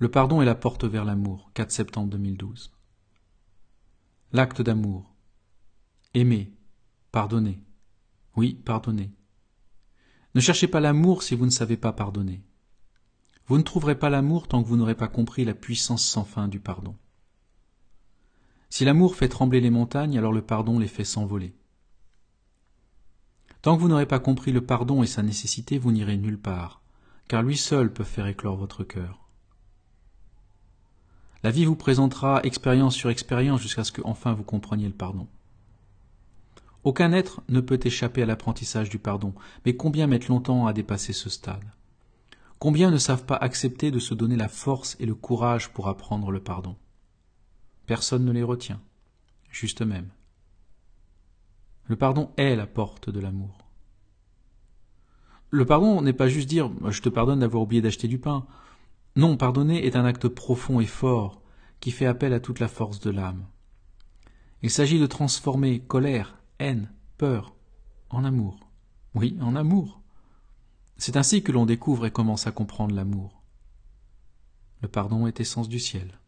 Le pardon est la porte vers l'amour. 4 septembre 2012. L'acte d'amour. Aimer. Pardonner. Oui, pardonner. Ne cherchez pas l'amour si vous ne savez pas pardonner. Vous ne trouverez pas l'amour tant que vous n'aurez pas compris la puissance sans fin du pardon. Si l'amour fait trembler les montagnes, alors le pardon les fait s'envoler. Tant que vous n'aurez pas compris le pardon et sa nécessité, vous n'irez nulle part, car lui seul peut faire éclore votre cœur. La vie vous présentera expérience sur expérience jusqu'à ce que enfin vous compreniez le pardon. Aucun être ne peut échapper à l'apprentissage du pardon, mais combien mettent longtemps à dépasser ce stade? Combien ne savent pas accepter de se donner la force et le courage pour apprendre le pardon? Personne ne les retient, juste même. Le pardon est la porte de l'amour. Le pardon n'est pas juste dire je te pardonne d'avoir oublié d'acheter du pain. Non, pardonner est un acte profond et fort qui fait appel à toute la force de l'âme. Il s'agit de transformer colère, haine, peur en amour. Oui, en amour. C'est ainsi que l'on découvre et commence à comprendre l'amour. Le pardon est essence du ciel.